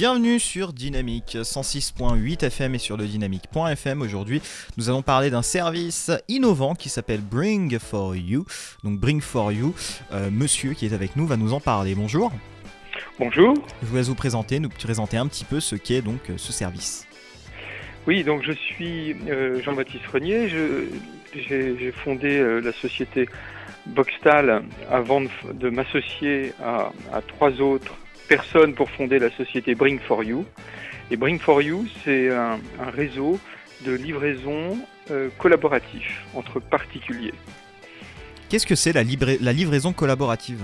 Bienvenue sur Dynamique 106.8 FM et sur le dynamique.fm. Aujourd'hui, nous allons parler d'un service innovant qui s'appelle Bring for You. Donc Bring for You, euh, monsieur qui est avec nous va nous en parler. Bonjour. Bonjour. Je vous laisse vous présenter, nous présenter un petit peu ce qu'est donc euh, ce service. Oui, donc je suis euh, Jean-Baptiste Renier. J'ai fondé la société Boxtal avant de, m'associer à, à trois autres personnes pour fonder la société Bring for You. Et Bring for You, c'est un, réseau de livraison euh, collaboratif entre particuliers. Qu'est-ce que c'est la, la, livraison collaborative?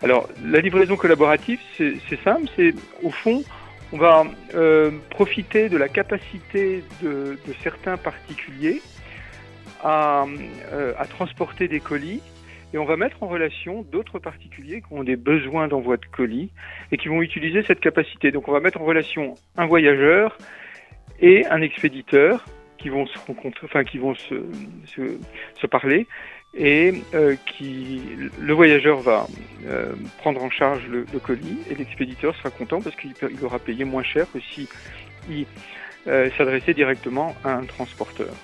Alors, la livraison collaborative, c'est simple, c'est au fond, on va euh, profiter de la capacité de, certains particuliers à, euh, à transporter des colis et on va mettre en relation d'autres particuliers qui ont des besoins d'envoi de colis et qui vont utiliser cette capacité. Donc on va mettre en relation un voyageur et un expéditeur qui vont se rencontrer, enfin qui vont se, se, parler et euh, qui le voyageur va euh, prendre en charge le, colis et l'expéditeur sera content parce qu'il aura payé moins cher que si il euh, s'adressait directement à un transporteur.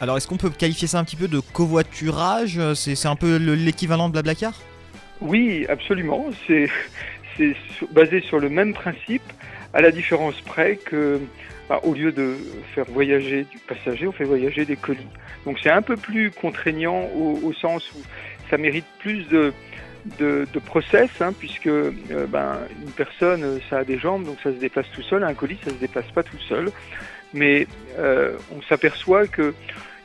Alors, est-ce qu'on peut qualifier ça un petit peu de covoiturage C'est un peu l'équivalent de Blablacar? Oui, absolument. C'est basé sur le même principe, à la différence près que, bah, au lieu de faire voyager du passager, on fait voyager des colis. Donc, c'est un peu plus contraignant au, sens où ça mérite plus de, de, process, hein, puisque euh, ben, une personne, ça a des jambes, donc ça se déplace tout seul. Un colis, ça se déplace pas tout seul. Mais euh, on s'aperçoit que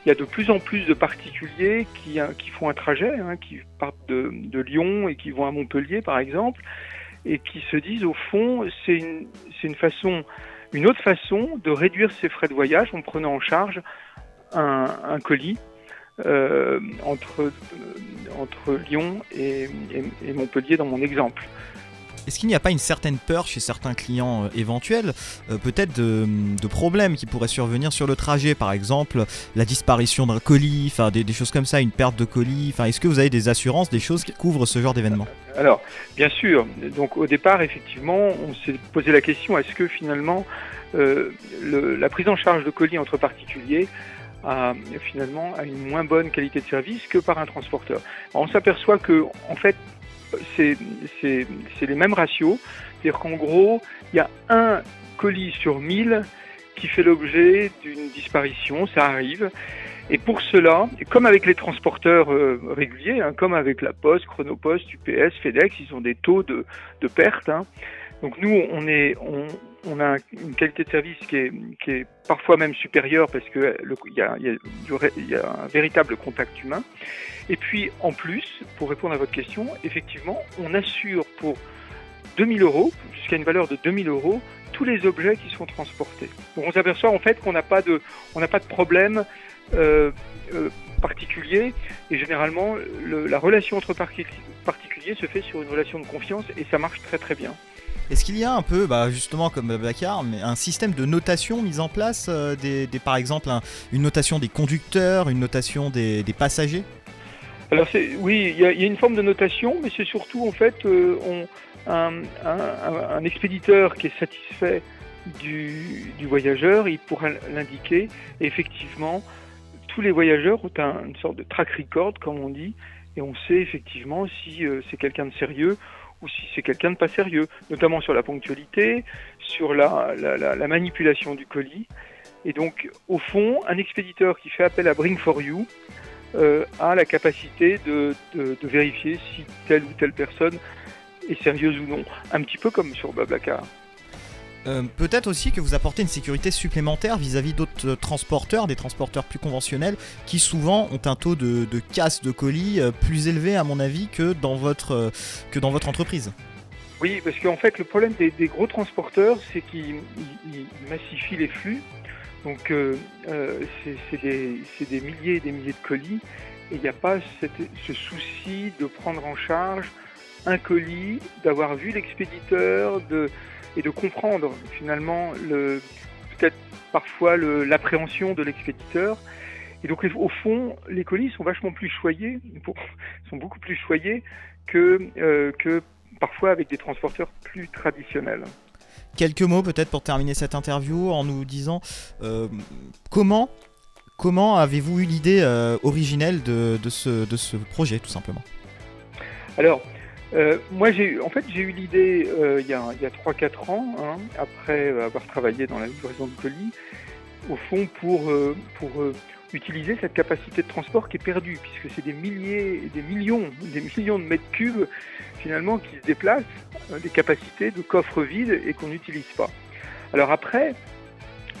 il y a de plus en plus de particuliers qui, hein, qui font un trajet, hein, qui partent de, Lyon et qui vont à Montpellier par exemple, et qui se disent au fond c'est une, une façon, une autre façon de réduire ses frais de voyage en prenant en charge un, colis euh, entre, euh, entre Lyon et Montpellier dans mon exemple. Est-ce qu'il n'y a pas une certaine peur chez certains clients euh, éventuels, euh, peut-être de, problèmes qui pourraient survenir sur le trajet, par exemple la disparition d'un colis, enfin des, choses comme ça, une perte de colis. Est-ce que vous avez des assurances, des choses qui couvrent ce genre d'événement? Alors, bien sûr. Donc au départ, effectivement, on s'est posé la question est-ce que finalement euh, la prise en charge de colis entre particuliers a finalement une moins bonne qualité de service que par un transporteur? on s'aperçoit que en fait c'est les mêmes ratios. C'est-à-dire qu'en gros, il y a un colis sur 1000 qui fait l'objet d'une disparition, ça arrive. Et pour cela, comme avec les transporteurs euh, réguliers, hein, comme avec la Poste, Chronopost, UPS, FedEx, ils ont des taux de, de perte. Hein. Donc nous, on, est, on, a une qualité de service qui est, parfois même supérieure parce qu'il y y, a, un véritable contact humain. Et puis en plus, pour répondre à votre question, effectivement, on assure pour 2000 euros, jusqu'à une valeur de 2000 euros, tous les objets qui sont transportés. On s'aperçoit en fait qu'on n'a pas de, pas problème euh, euh, particulier et généralement le, la relation entre particuliers se fait sur une relation de confiance et ça marche très très bien. Est-ce qu'il y a un peu, bah, justement comme Bakar, mais un système de notation mis en place, euh, des, par exemple une notation des conducteurs, une notation des, passagers? Alors oui, il y, a une forme de notation, mais c'est surtout en fait euh, un, expéditeur qui est satisfait du, voyageur, il pourra l'indiquer. Effectivement, tous les voyageurs ont une sorte de track record, comme on dit, et on sait effectivement si euh, c'est quelqu'un de sérieux ou si c'est quelqu'un de pas sérieux, notamment sur la ponctualité, sur la, la, manipulation du colis. Et donc, au fond, un expéditeur qui fait appel à Bring for You euh, a la capacité de, de, vérifier si telle ou telle personne est sérieuse ou non, un petit peu comme sur Bablacar. Euh, peut-être aussi que vous apportez une sécurité supplémentaire vis-à-vis d'autres euh, transporteurs, des transporteurs plus conventionnels, qui souvent ont un taux de, casse de colis euh, plus élevé, à mon avis, que dans votre, que dans votre entreprise. Oui, parce qu'en fait, le problème des, gros transporteurs, c'est qu'ils massifient les flux. Donc, c'est des, milliers et des milliers de colis, et il n'y a pas ce souci de prendre en charge un colis, d'avoir vu l'expéditeur, de et de comprendre finalement le peut-être parfois l'appréhension de l'expéditeur. Et donc au fond, les colis sont vachement plus choyés, sont beaucoup plus choyés que, euh, que parfois avec des transporteurs plus traditionnels. quelques mots peut-être pour terminer cette interview en nous disant comment comment avez-vous eu l'idée originelle de, ce, de ce projet tout simplement? Alors moi, j'ai en fait, j'ai eu l'idée il y a, a 3-4 ans, hein, après avoir travaillé dans la livraison de colis, au fond pour, pour utiliser cette capacité de transport qui est perdue, puisque c'est des milliers, des millions, des millions de mètres cubes finalement qui se déplacent, euh, des capacités de coffres vides et qu'on n'utilise pas. Alors après,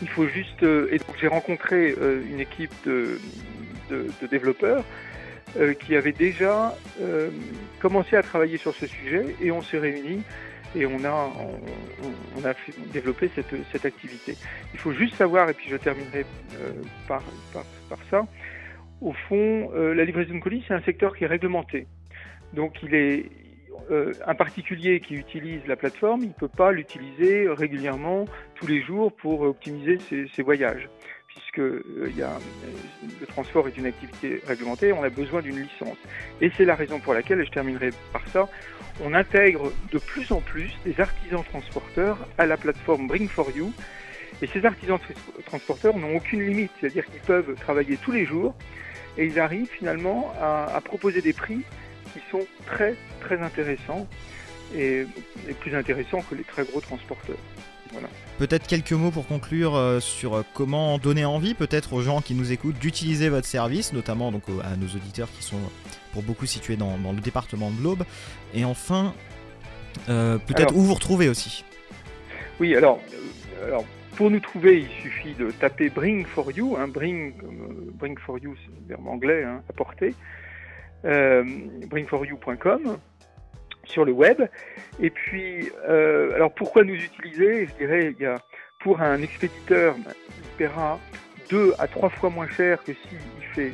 il faut juste, euh, et donc j'ai rencontré euh, une équipe de, de, développeurs qui avait déjà commencé à travailler sur ce sujet et on s'est réunis et on a, on, a développé cette, cette, activité. Il faut juste savoir, et puis je terminerai par, par, par ça. Au fond, euh, la livraison de colis, c'est un secteur qui est réglementé. Donc, il est euh, un particulier qui utilise la plateforme, il ne peut pas l'utiliser régulièrement tous les jours pour optimiser ses, voyages, puisque euh, a, le transport est une activité réglementée, on a besoin d'une licence. Et c'est la raison pour laquelle, et je terminerai par ça, on intègre de plus en plus des artisans transporteurs à la plateforme Bring for You et ces artisans transporteurs n'ont aucune limite, c'est-à-dire qu'ils peuvent travailler tous les jours et ils arrivent finalement à, proposer des prix qui sont très très intéressants et, plus intéressants que les très gros transporteurs. Peut-être quelques mots pour conclure euh, sur euh, comment donner envie peut-être aux gens qui nous écoutent d'utiliser votre service, notamment donc à nos auditeurs qui sont pour beaucoup situés dans, le département de l'Aube. Et enfin, euh, peut-être où vous retrouvez aussi. Oui, alors, alors pour nous trouver, il suffit de taper Bring for You, hein, Bring, euh, bring for You, c'est un verbe anglais, hein, apporter, euh, bringforyou.com sur le web. Et puis, euh, alors pourquoi nous utiliser? Je dirais, pour un expéditeur, il paiera deux à trois fois moins cher que s'il fait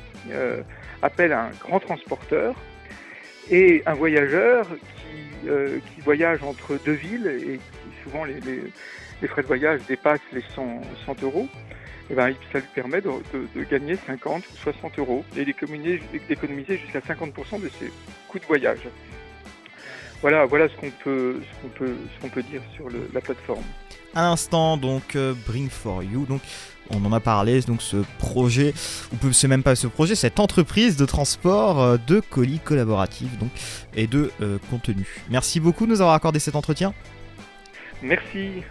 appel à un grand transporteur. Et un voyageur qui, qui voyage entre deux villes et souvent les les frais de voyage dépassent les 100, euros, eh ben, ça lui permet de, gagner 50 ou 60 euros et d'économiser jusqu'à 50% de ses coûts de voyage. Voilà, voilà ce qu'on peut, ce peut, ce peut dire sur la plateforme. À l'instant, donc euh, Bring for You, donc on en a parlé, donc ce projet, ou c'est même pas ce projet, cette entreprise de transport euh, de colis collaboratifs donc, et de euh, contenu. Merci beaucoup de nous avoir accordé cet entretien. Merci.